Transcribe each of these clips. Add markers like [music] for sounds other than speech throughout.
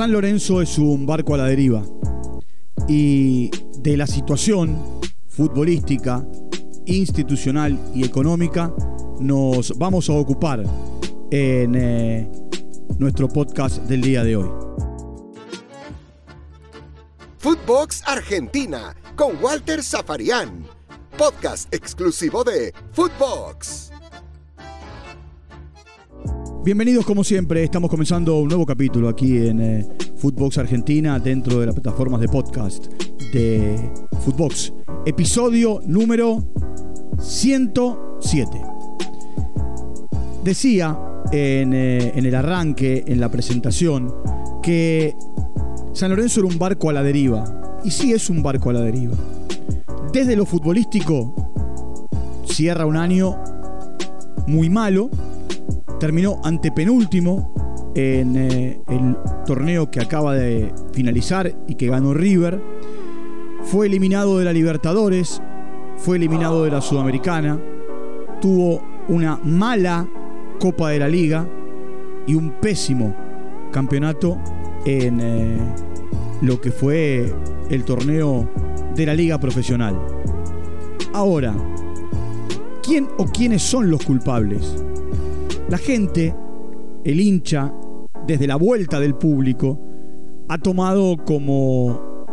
San Lorenzo es un barco a la deriva y de la situación futbolística, institucional y económica nos vamos a ocupar en eh, nuestro podcast del día de hoy. Footbox Argentina con Walter Zafarian, podcast exclusivo de Footbox. Bienvenidos como siempre, estamos comenzando un nuevo capítulo aquí en eh, Footbox Argentina dentro de las plataformas de podcast de Footbox. Episodio número 107. Decía en, eh, en el arranque, en la presentación, que San Lorenzo era un barco a la deriva. Y sí es un barco a la deriva. Desde lo futbolístico, cierra un año muy malo terminó antepenúltimo en eh, el torneo que acaba de finalizar y que ganó River. Fue eliminado de la Libertadores, fue eliminado de la Sudamericana, tuvo una mala Copa de la Liga y un pésimo campeonato en eh, lo que fue el torneo de la Liga Profesional. Ahora, ¿quién o quiénes son los culpables? La gente, el hincha, desde la vuelta del público, ha tomado como,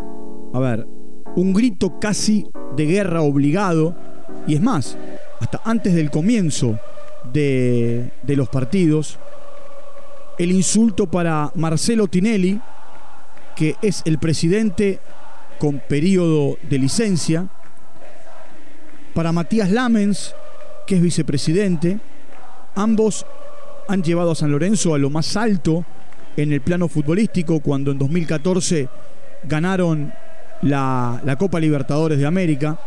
a ver, un grito casi de guerra obligado, y es más, hasta antes del comienzo de, de los partidos, el insulto para Marcelo Tinelli, que es el presidente con periodo de licencia, para Matías Lamens, que es vicepresidente, Ambos han llevado a San Lorenzo a lo más alto en el plano futbolístico cuando en 2014 ganaron la, Copa Libertadores de América.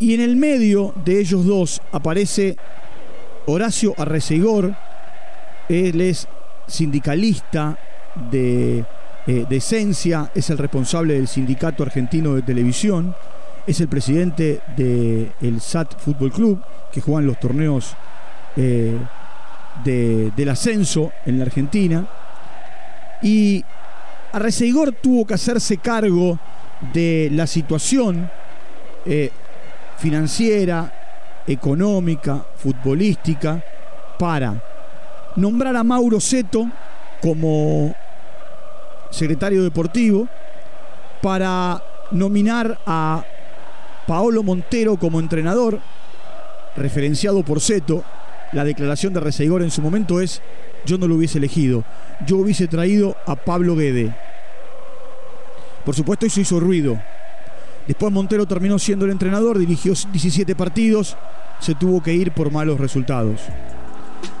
Y en el medio de ellos dos aparece Horacio Arreceigor. Él es sindicalista de, eh, de, esencia, es el responsable del Sindicato Argentino de Televisión, es el presidente del SAT Fútbol Club que juegan los torneos eh, del ascenso en la Argentina. Y Arreceigor tuvo que hacerse cargo de la situación eh, financiera, económica, futbolística, para nombrar a Mauro Seto como secretario deportivo, para nominar a Paolo Montero como entrenador, referenciado por Seto, la declaración de Reseigor en su momento es, yo no lo hubiese elegido, yo hubiese traído a Pablo Guede. Por supuesto eso hizo ruido. Después Montero terminó siendo el entrenador, dirigió 17 partidos, se tuvo que ir por malos resultados.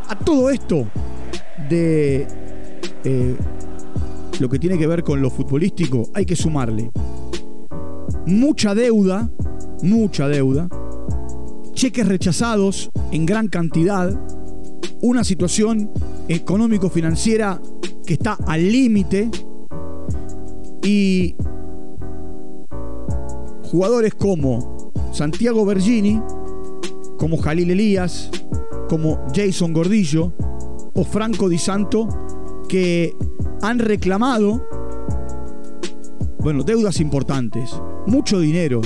A todo esto de eh, lo que tiene que ver con lo futbolístico, hay que sumarle mucha deuda, mucha deuda, cheques rechazados en gran cantidad, una situación económico-financiera que está al límite y jugadores como Santiago Bergini, como Jalil Elías, como Jason Gordillo o Franco Di Santo que han reclamado bueno, deudas importantes, mucho dinero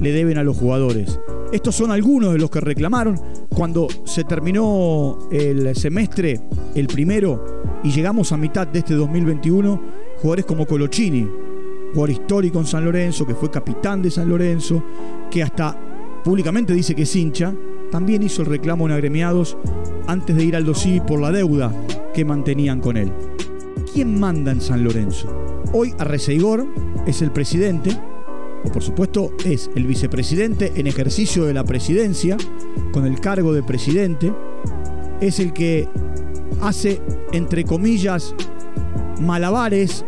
le deben a los jugadores. Estos son algunos de los que reclamaron cuando se terminó el semestre, el primero, y llegamos a mitad de este 2021, jugadores como Colochini, jugador histórico en San Lorenzo, que fue capitán de San Lorenzo, que hasta públicamente dice que es hincha, también hizo el reclamo en agremiados antes de ir al dosí por la deuda que mantenían con él. ¿Quién manda en San Lorenzo? Hoy Arreceigor es el presidente, por supuesto es el vicepresidente en ejercicio de la presidencia, con el cargo de presidente, es el que hace, entre comillas, malabares,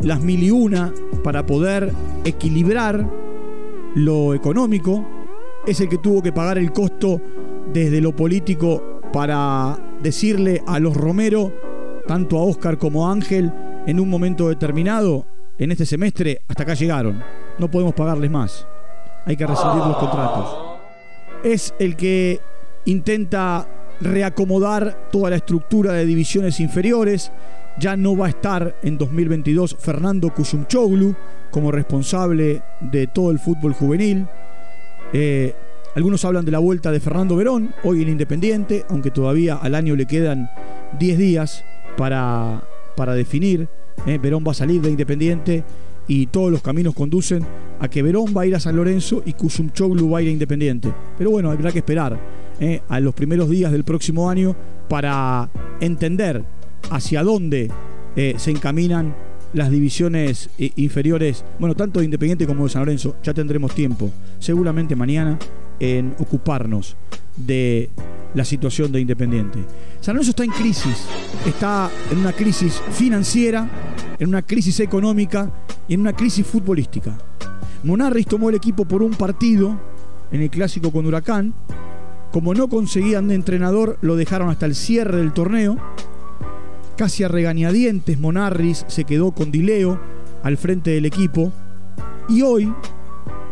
las mil y una, para poder equilibrar lo económico, es el que tuvo que pagar el costo desde lo político para decirle a los Romero, tanto a Oscar como a Ángel, en un momento determinado, en este semestre, hasta acá llegaron no podemos pagarles más. Hay que rescindir los contratos. Es el que intenta reacomodar toda la estructura de divisiones inferiores, Ya no va a estar en 2022 Fernando Kuyumchoglu como responsable de todo el fútbol juvenil. Eh, algunos hablan de la vuelta de Fernando Verón, hoy en Independiente, aunque todavía al año le quedan 10 días para, para definir. Eh, Verón va a salir de Independiente y todos los caminos conducen a que Verón va a ir a San Lorenzo y Kuyumchoglu va a ir a Independiente. Pero bueno, habrá que esperar eh, a los primeros días del próximo año para entender hacia dónde eh, se encaminan las divisiones eh, inferiores, bueno, tanto de Independiente como de San Lorenzo. Ya tendremos tiempo, seguramente mañana, en ocuparnos de la situación de Independiente. San Lorenzo está en crisis, está en una crisis financiera, en una crisis económica y en una crisis futbolística. Monarris tomó el equipo por un partido en el clásico con Huracán. Como no conseguían de entrenador, lo dejaron hasta el cierre del torneo. Casi a regañadientes, Monarris se quedó con Dileo al frente del equipo. Y hoy,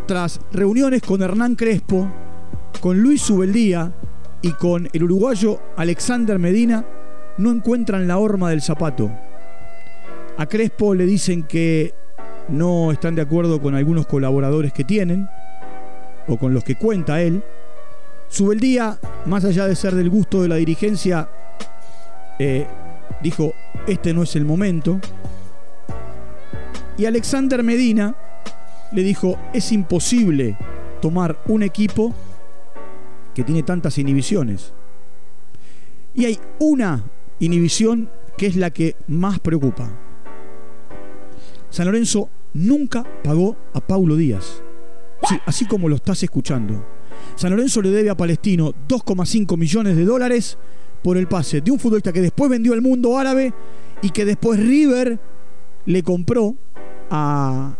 tras reuniones con Hernán Crespo, con Luis Subeldía y con el uruguayo Alexander Medina, no encuentran la horma del zapato. A Crespo le dicen que no están de acuerdo con algunos colaboradores que tienen o con los que cuenta él. Subeldía, más allá de ser del gusto de la dirigencia, eh, dijo, este no es el momento. Y Alexander Medina le dijo, es imposible tomar un equipo que tiene tantas inhibiciones. Y hay una inhibición que es la que más preocupa. San Lorenzo nunca pagó a Paulo Díaz. Sí, así como lo estás escuchando. San Lorenzo le debe a Palestino 2,5 millones de dólares por el pase de un futbolista que después vendió al mundo árabe y que después River le compró a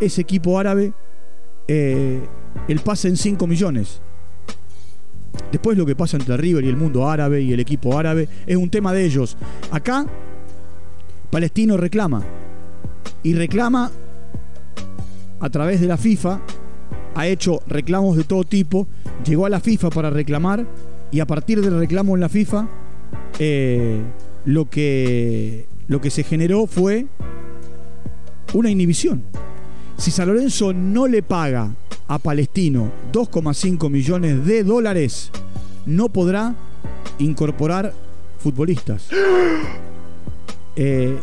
ese equipo árabe eh, el pase en 5 millones. Después lo que pasa entre River y el mundo árabe y el equipo árabe es un tema de ellos. Acá Palestino reclama y reclama a través de la FIFA, ha hecho reclamos de todo tipo, llegó a la FIFA para reclamar y a partir del reclamo en la FIFA eh, lo, que, lo que se generó fue una inhibición. Si San Lorenzo no le paga a Palestino 2,5 millones de dólares, no podrá incorporar futbolistas. [gasps] Eh,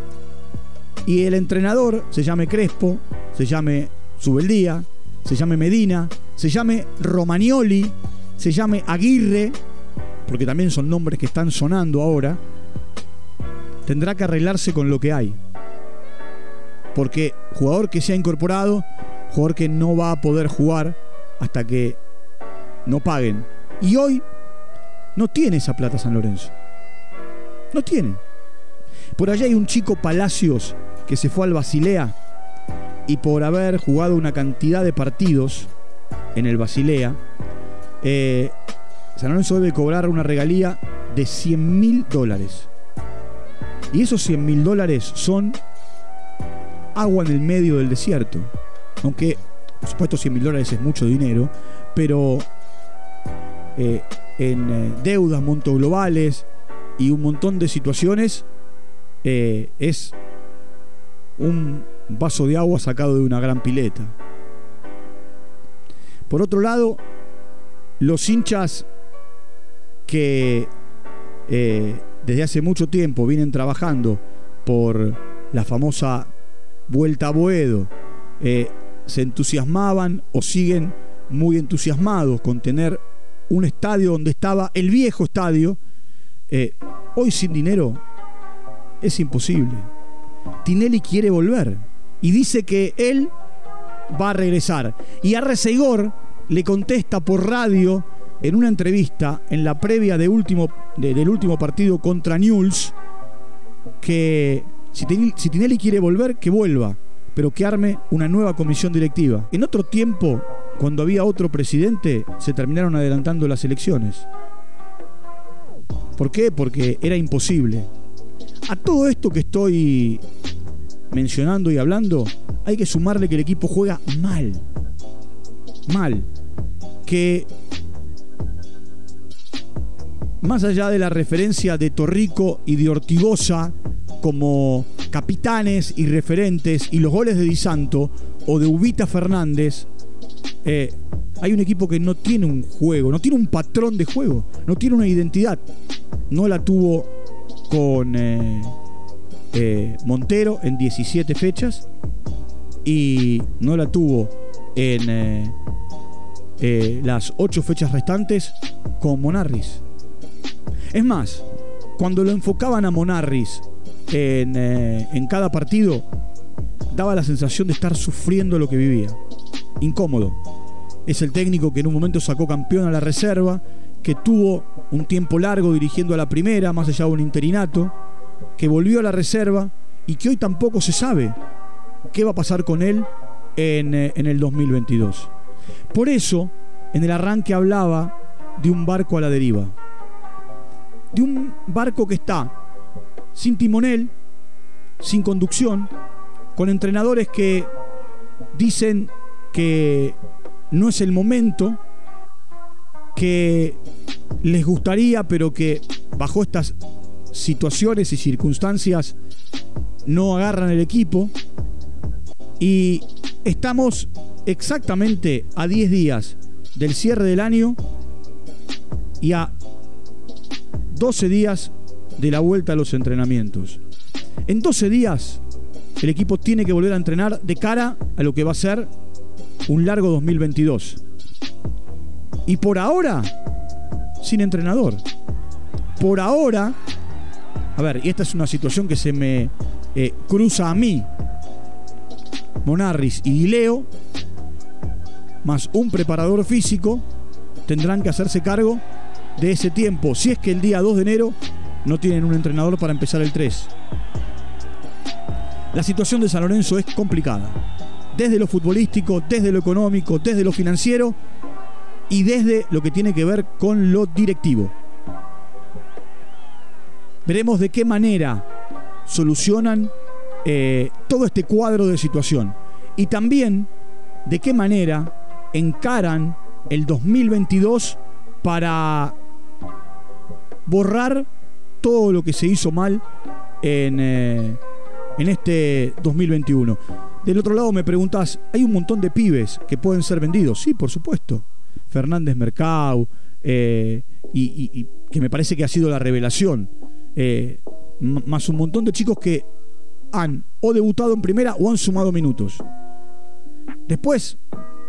y el entrenador se llame Crespo, se llame Subeldía, se llame Medina, se llame Romagnoli, se llame Aguirre, porque también son nombres que están sonando ahora, tendrá que arreglarse con lo que hay. Porque jugador que se ha incorporado, jugador que no va a poder jugar hasta que no paguen. Y hoy no tiene esa plata San Lorenzo. No tiene. Por allá hay un chico Palacios que se fue al Basilea y por haber jugado una cantidad de partidos en el Basilea, eh, San Lorenzo debe cobrar una regalía de 100 mil dólares. Y esos 100 mil dólares son agua en el medio del desierto. Aunque, por supuesto, 100 mil dólares es mucho dinero, pero eh, en eh, deudas, montos globales y un montón de situaciones, es un vaso de agua sacado de una gran pileta. Por otro lado, los hinchas que eh, desde hace mucho tiempo vienen trabajando por la famosa vuelta a Boedo, eh, se entusiasmaban o siguen muy entusiasmados con tener un estadio donde estaba el viejo estadio, eh, hoy sin dinero es imposible. Tinelli quiere volver y dice que él va a regresar. Y a Resegor le contesta por radio en una entrevista en la previa del último partido contra Newell's que si Tinelli quiere volver, que vuelva, pero que arme una nueva comisión directiva. En otro tiempo, cuando había otro presidente, se terminaron adelantando las elecciones. ¿Por qué? Porque era imposible. A todo esto que estoy mencionando y hablando, hay que sumarle que el equipo juega mal. Mal. Que más allá de la referencia de Torrico y de Ortigosa como capitanes y referentes y los goles de Di Santo o de Ubita Fernández, eh, hay un equipo que no tiene un juego, no tiene un patrón de juego, no tiene una identidad. No la tuvo con eh, eh, Montero en 17 fechas y no la tuvo en las 8 fechas restantes con Monarris. Es más, cuando lo enfocaban a Monarris en, en cada partido, daba la sensación de estar sufriendo lo que vivía. Incómodo es el técnico que en un momento sacó campeón a la reserva, que tuvo un tiempo largo dirigiendo a la primera, más allá de un interinato, que volvió a la reserva y que hoy tampoco se sabe qué va a pasar con él en, eh, en el 2022. Por eso, en el arranque hablaba de un barco a la deriva. De un barco que está sin timonel, sin conducción, con entrenadores que dicen que no es el momento que les gustaría, pero que bajo estas situaciones y circunstancias no agarran el equipo. Y estamos exactamente a 10 días del cierre del año y a 12 días de la vuelta a los entrenamientos. En 12 días el equipo tiene que volver a entrenar de cara a lo que va a ser un largo 2022. Y por ahora, sin entrenador. Por ahora, a ver, y esta es una situación que se me eh, cruza a mí. Monarris y Leo, más un preparador físico, tendrán que hacerse cargo de ese tiempo. Si es que el día 2 de enero no tienen un entrenador para empezar el 3. La situación de San Lorenzo es complicada desde lo futbolístico, desde lo económico, desde lo financiero y desde lo que tiene que ver con lo directivo. Veremos de qué manera solucionan eh, todo este cuadro de situación y también de qué manera encaran el 2022 para borrar todo lo que se hizo mal en, eh, en este 2021. Del otro lado me preguntas, hay un montón de pibes que pueden ser vendidos. Sí, por supuesto. Fernández Mercado, eh, y, que me parece que ha sido la revelación. Eh, más un montón de chicos que han o debutado en primera o han sumado minutos. Después,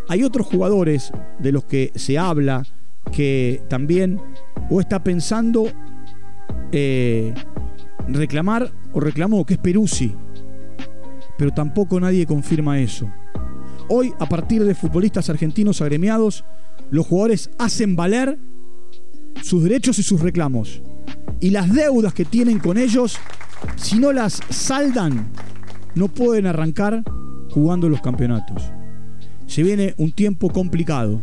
hay otros jugadores de los que se habla que también o está pensando eh, reclamar o reclamó, que es Peruzzi pero tampoco nadie confirma eso. Hoy, a partir de futbolistas argentinos agremiados, los jugadores hacen valer sus derechos y sus reclamos. Y las deudas que tienen con ellos, si no las saldan, no pueden arrancar jugando los campeonatos. Se viene un tiempo complicado,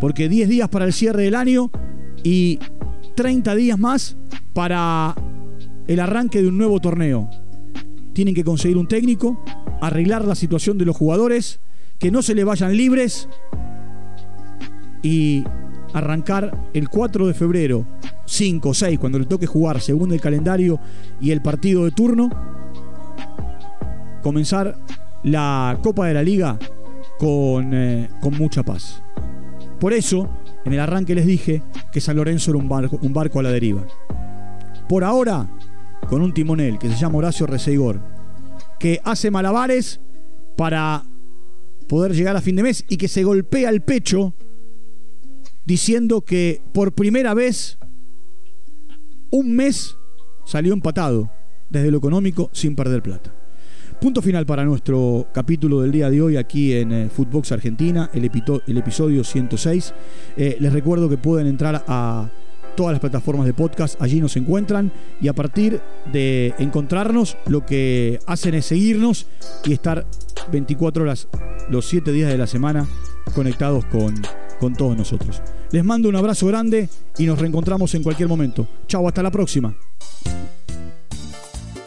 porque 10 días para el cierre del año y 30 días más para el arranque de un nuevo torneo tienen que conseguir un técnico, arreglar la situación de los jugadores, que no se le vayan libres y arrancar el 4 de febrero, 5 o 6, cuando le toque jugar según el calendario y el partido de turno, comenzar la Copa de la Liga con, eh, con mucha paz. Por eso, en el arranque les dije que San Lorenzo era un barco, a la deriva. Por ahora, con un timonel que se llama Horacio Reseigor, que hace malabares para poder llegar a fin de mes y que se golpea el pecho diciendo que por primera vez un mes salió empatado desde lo económico sin perder plata. Punto final para nuestro capítulo del día de hoy aquí en eh, Footbox Argentina, el, episodio 106. Eh, les recuerdo que pueden entrar a todas las plataformas de podcast, allí nos encuentran y a partir de encontrarnos lo que hacen es seguirnos y estar 24 horas los 7 días de la semana conectados con, con todos nosotros. Les mando un abrazo grande y nos reencontramos en cualquier momento. Chao, hasta la próxima.